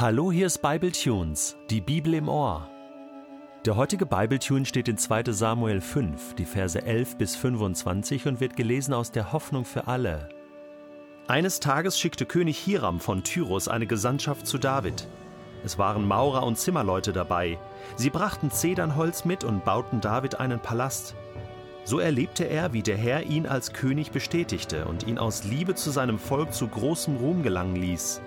Hallo, hier ist Bible Tunes, die Bibel im Ohr. Der heutige Bibletune steht in 2. Samuel 5, die Verse 11 bis 25 und wird gelesen aus der Hoffnung für alle. Eines Tages schickte König Hiram von Tyrus eine Gesandtschaft zu David. Es waren Maurer und Zimmerleute dabei. Sie brachten Zedernholz mit und bauten David einen Palast. So erlebte er, wie der Herr ihn als König bestätigte und ihn aus Liebe zu seinem Volk zu großem Ruhm gelangen ließ.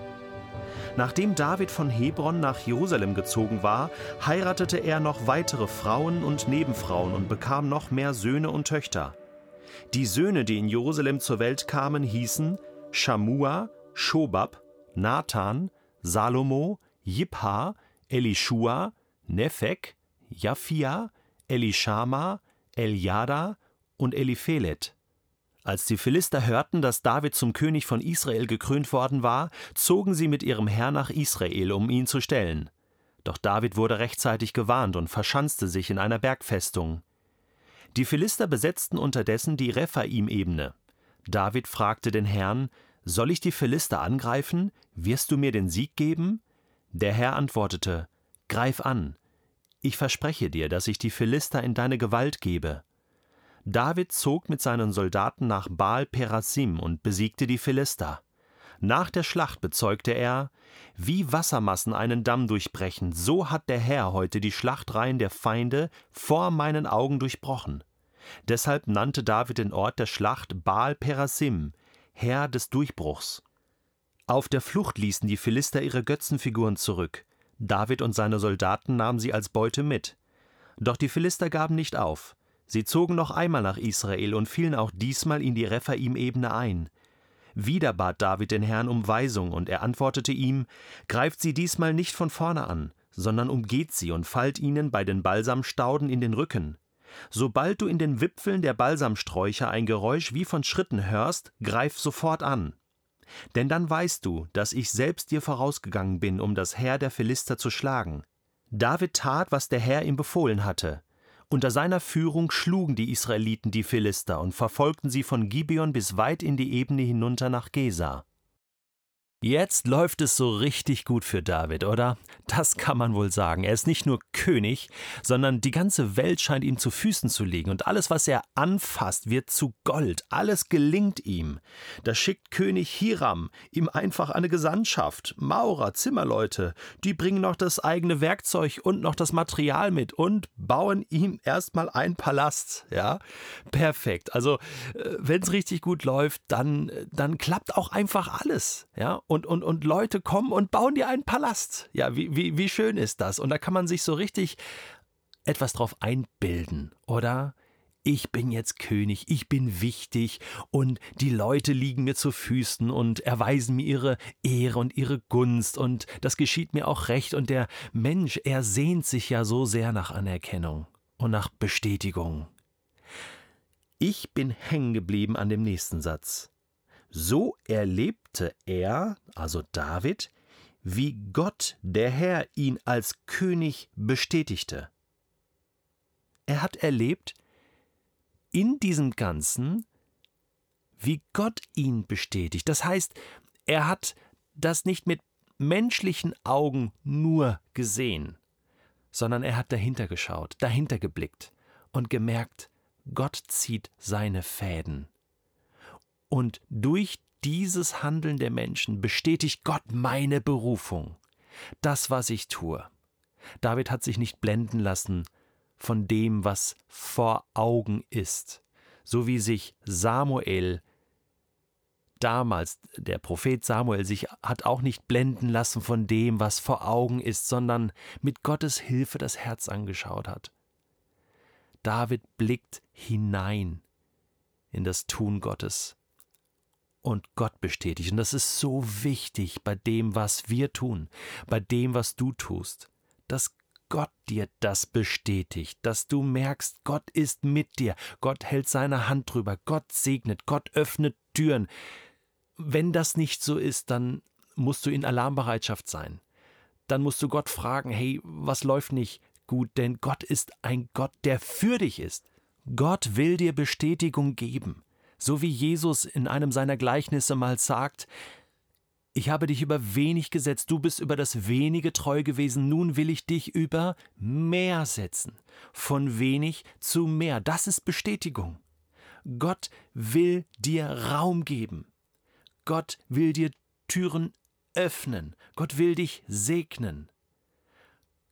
Nachdem David von Hebron nach Jerusalem gezogen war, heiratete er noch weitere Frauen und Nebenfrauen und bekam noch mehr Söhne und Töchter. Die Söhne, die in Jerusalem zur Welt kamen, hießen Shamua, Schobab, Nathan, Salomo, Jipha, Elishua, Nephek, Japhia, Elishama, Eliada und Eliphelet. Als die Philister hörten, dass David zum König von Israel gekrönt worden war, zogen sie mit ihrem Herr nach Israel, um ihn zu stellen. Doch David wurde rechtzeitig gewarnt und verschanzte sich in einer Bergfestung. Die Philister besetzten unterdessen die Rephaim-Ebene. David fragte den Herrn: Soll ich die Philister angreifen? Wirst du mir den Sieg geben? Der Herr antwortete: Greif an. Ich verspreche dir, dass ich die Philister in deine Gewalt gebe. David zog mit seinen Soldaten nach Baal Perasim und besiegte die Philister. Nach der Schlacht bezeugte er, wie Wassermassen einen Damm durchbrechen, so hat der Herr heute die Schlachtreihen der Feinde vor meinen Augen durchbrochen. Deshalb nannte David den Ort der Schlacht Baal Perasim, Herr des Durchbruchs. Auf der Flucht ließen die Philister ihre Götzenfiguren zurück. David und seine Soldaten nahmen sie als Beute mit. Doch die Philister gaben nicht auf. Sie zogen noch einmal nach Israel und fielen auch diesmal in die Rephaim-Ebene ein. Wieder bat David den Herrn um Weisung, und er antwortete ihm: Greift sie diesmal nicht von vorne an, sondern umgeht sie und fallt ihnen bei den Balsamstauden in den Rücken. Sobald du in den Wipfeln der Balsamsträucher ein Geräusch wie von Schritten hörst, greif sofort an. Denn dann weißt du, dass ich selbst dir vorausgegangen bin, um das Heer der Philister zu schlagen. David tat, was der Herr ihm befohlen hatte. Unter seiner Führung schlugen die Israeliten die Philister und verfolgten sie von Gibeon bis weit in die Ebene hinunter nach Gesa. Jetzt läuft es so richtig gut für David, oder? Das kann man wohl sagen. Er ist nicht nur König, sondern die ganze Welt scheint ihm zu Füßen zu liegen und alles, was er anfasst, wird zu Gold. Alles gelingt ihm. Da schickt König Hiram ihm einfach eine Gesandtschaft. Maurer, Zimmerleute, die bringen noch das eigene Werkzeug und noch das Material mit und bauen ihm erstmal einen Palast. Ja, perfekt. Also, äh, wenn es richtig gut läuft, dann, dann klappt auch einfach alles. Ja, und, und, und Leute kommen und bauen dir einen Palast. Ja, wie, wie, wie schön ist das? Und da kann man sich so richtig etwas drauf einbilden, oder? Ich bin jetzt König, ich bin wichtig und die Leute liegen mir zu Füßen und erweisen mir ihre Ehre und ihre Gunst und das geschieht mir auch recht und der Mensch, er sehnt sich ja so sehr nach Anerkennung und nach Bestätigung. Ich bin hängen geblieben an dem nächsten Satz. So erlebte er, also David, wie Gott, der Herr, ihn als König bestätigte. Er hat erlebt, in diesem Ganzen, wie Gott ihn bestätigt. Das heißt, er hat das nicht mit menschlichen Augen nur gesehen, sondern er hat dahinter geschaut, dahinter geblickt und gemerkt, Gott zieht seine Fäden. Und durch dieses Handeln der Menschen bestätigt Gott meine Berufung, das, was ich tue. David hat sich nicht blenden lassen von dem, was vor Augen ist, so wie sich Samuel damals, der Prophet Samuel, sich hat auch nicht blenden lassen von dem, was vor Augen ist, sondern mit Gottes Hilfe das Herz angeschaut hat. David blickt hinein in das Tun Gottes und Gott bestätigt. Und das ist so wichtig bei dem, was wir tun, bei dem, was du tust, dass Gott dir das bestätigt, dass du merkst, Gott ist mit dir, Gott hält seine Hand drüber, Gott segnet, Gott öffnet Türen. Wenn das nicht so ist, dann musst du in Alarmbereitschaft sein. Dann musst du Gott fragen, hey, was läuft nicht gut, denn Gott ist ein Gott, der für dich ist. Gott will dir Bestätigung geben so wie Jesus in einem seiner Gleichnisse mal sagt, ich habe dich über wenig gesetzt, du bist über das wenige treu gewesen, nun will ich dich über mehr setzen. Von wenig zu mehr, das ist Bestätigung. Gott will dir Raum geben. Gott will dir Türen öffnen. Gott will dich segnen.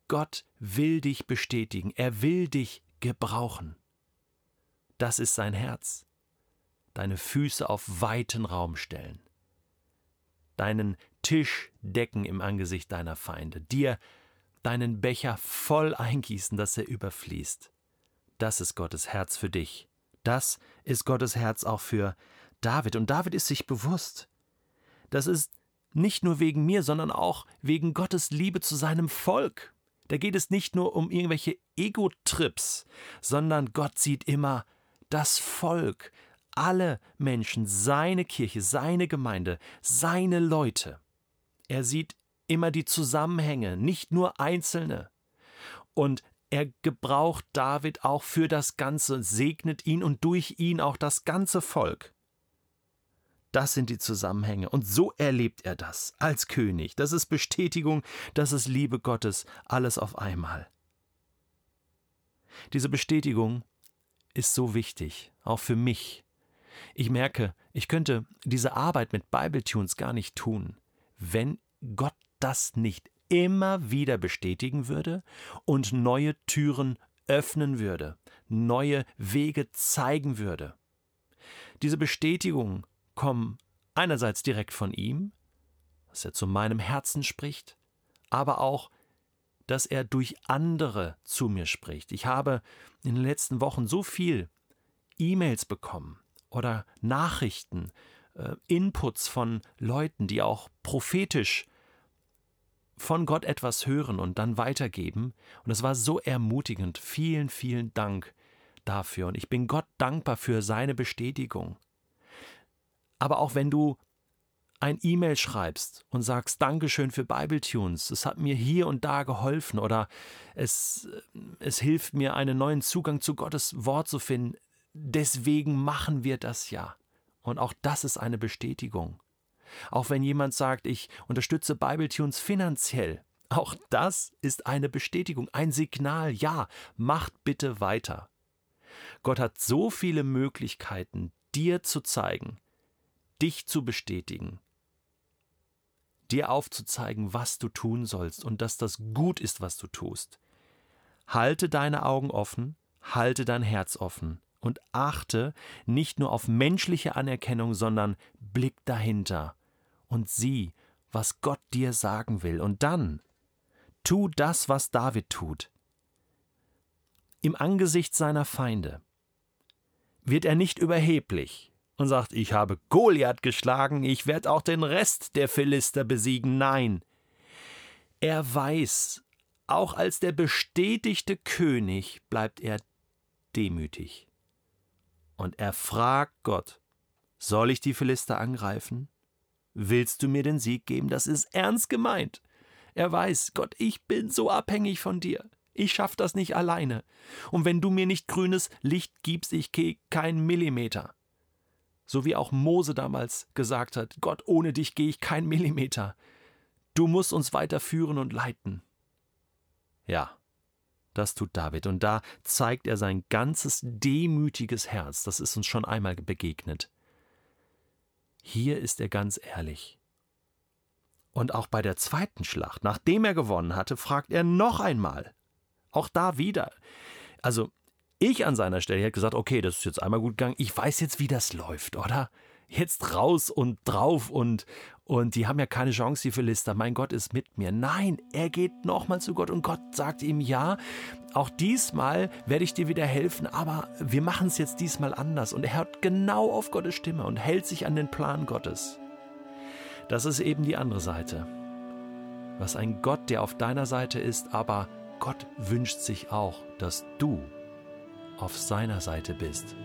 Gott will dich bestätigen. Er will dich gebrauchen. Das ist sein Herz. Deine Füße auf weiten Raum stellen deinen Tisch decken im Angesicht deiner Feinde, dir deinen Becher voll eingießen, dass er überfließt. Das ist Gottes Herz für dich. Das ist Gottes Herz auch für David. Und David ist sich bewusst. Das ist nicht nur wegen mir, sondern auch wegen Gottes Liebe zu seinem Volk. Da geht es nicht nur um irgendwelche Ego-Trips, sondern Gott sieht immer das Volk, alle Menschen, seine Kirche, seine Gemeinde, seine Leute. Er sieht immer die Zusammenhänge, nicht nur einzelne. Und er gebraucht David auch für das Ganze, segnet ihn und durch ihn auch das ganze Volk. Das sind die Zusammenhänge. Und so erlebt er das als König. Das ist Bestätigung, das ist Liebe Gottes, alles auf einmal. Diese Bestätigung ist so wichtig, auch für mich, ich merke, ich könnte diese Arbeit mit Bibletunes gar nicht tun, wenn Gott das nicht immer wieder bestätigen würde und neue Türen öffnen würde, neue Wege zeigen würde. Diese Bestätigungen kommen einerseits direkt von ihm, dass er zu meinem Herzen spricht, aber auch, dass er durch andere zu mir spricht. Ich habe in den letzten Wochen so viel E-Mails bekommen, oder Nachrichten, äh, Inputs von Leuten, die auch prophetisch von Gott etwas hören und dann weitergeben. Und es war so ermutigend. Vielen, vielen Dank dafür. Und ich bin Gott dankbar für seine Bestätigung. Aber auch wenn du ein E-Mail schreibst und sagst Dankeschön für Bibletunes, es hat mir hier und da geholfen oder es, es hilft mir, einen neuen Zugang zu Gottes Wort zu finden, deswegen machen wir das ja. Und auch das ist eine Bestätigung. Auch wenn jemand sagt, ich unterstütze Bibletunes finanziell, auch das ist eine Bestätigung, ein Signal, ja, macht bitte weiter. Gott hat so viele Möglichkeiten, dir zu zeigen, dich zu bestätigen, dir aufzuzeigen, was du tun sollst und dass das gut ist, was du tust. Halte deine Augen offen, halte dein Herz offen und achte nicht nur auf menschliche Anerkennung, sondern blick dahinter und sieh, was Gott dir sagen will. Und dann tu das, was David tut. Im Angesicht seiner Feinde wird er nicht überheblich und sagt, ich habe Goliath geschlagen, ich werde auch den Rest der Philister besiegen. Nein, er weiß, auch als der bestätigte König bleibt er demütig. Und er fragt Gott, soll ich die Philister angreifen? Willst du mir den Sieg geben? Das ist ernst gemeint. Er weiß, Gott, ich bin so abhängig von dir. Ich schaff das nicht alleine. Und wenn du mir nicht grünes Licht gibst, ich gehe keinen Millimeter. So wie auch Mose damals gesagt hat, Gott, ohne dich gehe ich keinen Millimeter. Du musst uns weiter führen und leiten. Ja, das tut David. Und da zeigt er sein ganzes demütiges Herz. Das ist uns schon einmal begegnet. Hier ist er ganz ehrlich. Und auch bei der zweiten Schlacht, nachdem er gewonnen hatte, fragt er noch einmal. Auch da wieder. Also, ich an seiner Stelle hätte gesagt, okay, das ist jetzt einmal gut gegangen. Ich weiß jetzt, wie das läuft, oder? Jetzt raus und drauf und, und die haben ja keine Chance, die Philister. Mein Gott ist mit mir. Nein, er geht nochmal zu Gott und Gott sagt ihm, ja, auch diesmal werde ich dir wieder helfen, aber wir machen es jetzt diesmal anders. Und er hört genau auf Gottes Stimme und hält sich an den Plan Gottes. Das ist eben die andere Seite. Was ein Gott, der auf deiner Seite ist, aber Gott wünscht sich auch, dass du auf seiner Seite bist.